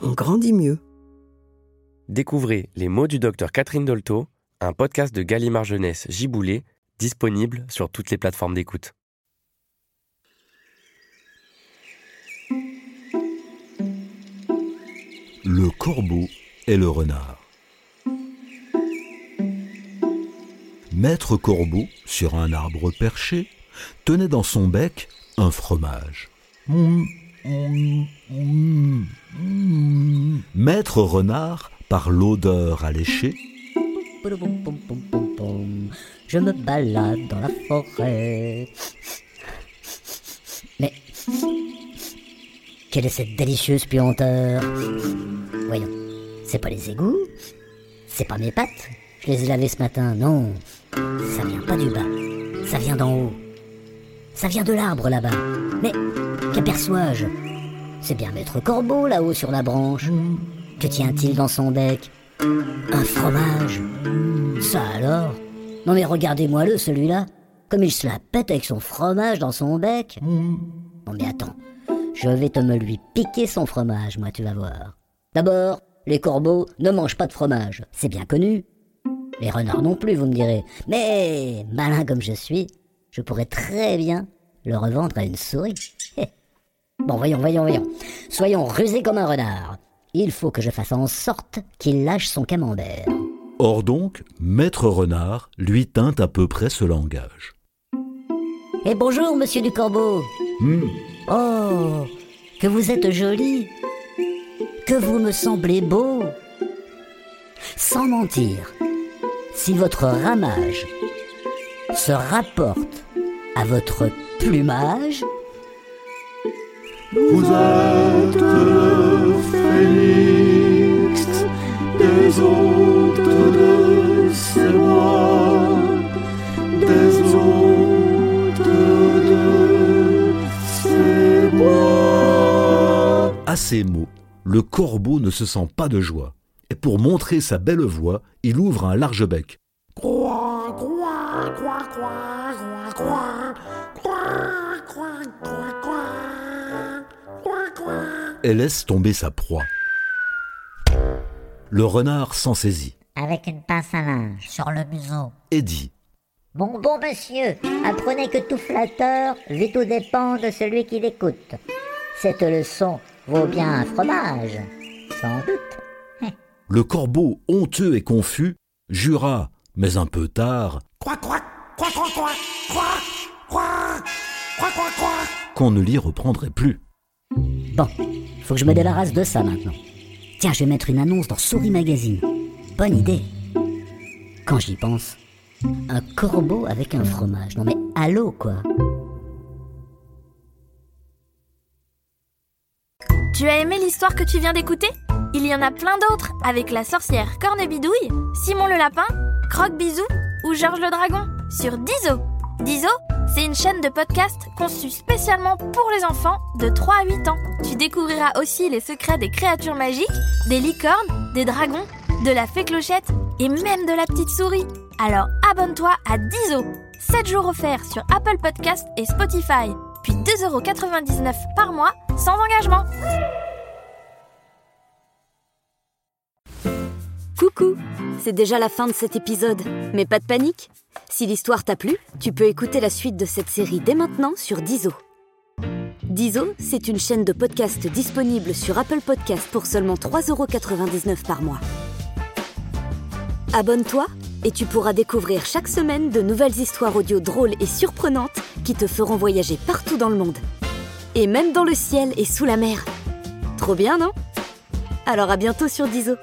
on grandit mieux. Découvrez Les mots du docteur Catherine Dolto, un podcast de Gallimard Jeunesse Giboulé, disponible sur toutes les plateformes d'écoute. Le corbeau et le renard. Maître Corbeau, sur un arbre perché, tenait dans son bec un fromage. Maître Renard, par l'odeur alléchée, Je me balade dans la forêt. Mais quelle est cette délicieuse puanteur? Voyons, c'est pas les égouts, c'est pas mes pattes. Je les ai lavées ce matin, non. Ça vient pas du bas, ça vient d'en haut. Ça vient de l'arbre là-bas. Mais qu'aperçois-je? C'est bien Maître Corbeau là-haut sur la branche. Que tient-il dans son bec Un fromage. Ça alors Non mais regardez-moi-le celui-là. Comme il se la pète avec son fromage dans son bec. Non mais attends. Je vais te me lui piquer son fromage, moi tu vas voir. D'abord, les corbeaux ne mangent pas de fromage. C'est bien connu. Les renards non plus, vous me direz. Mais, malin comme je suis, je pourrais très bien le revendre à une souris. Bon, voyons, voyons, voyons. Soyons rusés comme un renard. Il faut que je fasse en sorte qu'il lâche son camembert. Or donc, Maître Renard lui tint à peu près ce langage. Et bonjour, monsieur du corbeau. Hmm, Oh, que vous êtes joli. Que vous me semblez beau. Sans mentir, si votre ramage se rapporte à votre plumage, Vous êtes À ces mots, le corbeau ne se sent pas de joie, et pour montrer sa belle voix, il ouvre un large bec. Et laisse tomber sa proie. Le renard s'en saisit. Avec une pince à linge sur le museau. Et dit Bon, bon monsieur, apprenez que tout flatteur vit aux dépens de celui qui l'écoute. Cette leçon vaut bien un fromage, sans doute. Le corbeau, honteux et confus, jura, mais un peu tard, Croix, croix, croix, croix, croix, croix, croix, croix, croix, croix. qu'on ne l'y reprendrait plus. Bon, faut que je me débarrasse de ça maintenant. Tiens, je vais mettre une annonce dans Souris Magazine. Bonne idée. Quand j'y pense, un corbeau avec un fromage. Non mais allô quoi? Tu as aimé l'histoire que tu viens d'écouter? Il y en a plein d'autres avec la sorcière Cornebidouille, Simon le lapin, Croque Bisou ou Georges le dragon sur Dizo. Dizo, C'est une chaîne de podcast conçue spécialement pour les enfants de 3 à 8 ans. Tu découvriras aussi les secrets des créatures magiques, des licornes, des dragons, de la fée clochette et même de la petite souris. Alors abonne-toi à Dizo, 7 jours offerts sur Apple Podcast et Spotify, puis 2,99€ par mois sans engagement. Coucou C'est déjà la fin de cet épisode, mais pas de panique Si l'histoire t'a plu, tu peux écouter la suite de cette série dès maintenant sur Dizo. Dizo, c'est une chaîne de podcast disponible sur Apple Podcast pour seulement 3,99€ par mois. Abonne-toi et tu pourras découvrir chaque semaine de nouvelles histoires audio drôles et surprenantes qui te feront voyager partout dans le monde. Et même dans le ciel et sous la mer. Trop bien, non? Alors à bientôt sur Dizo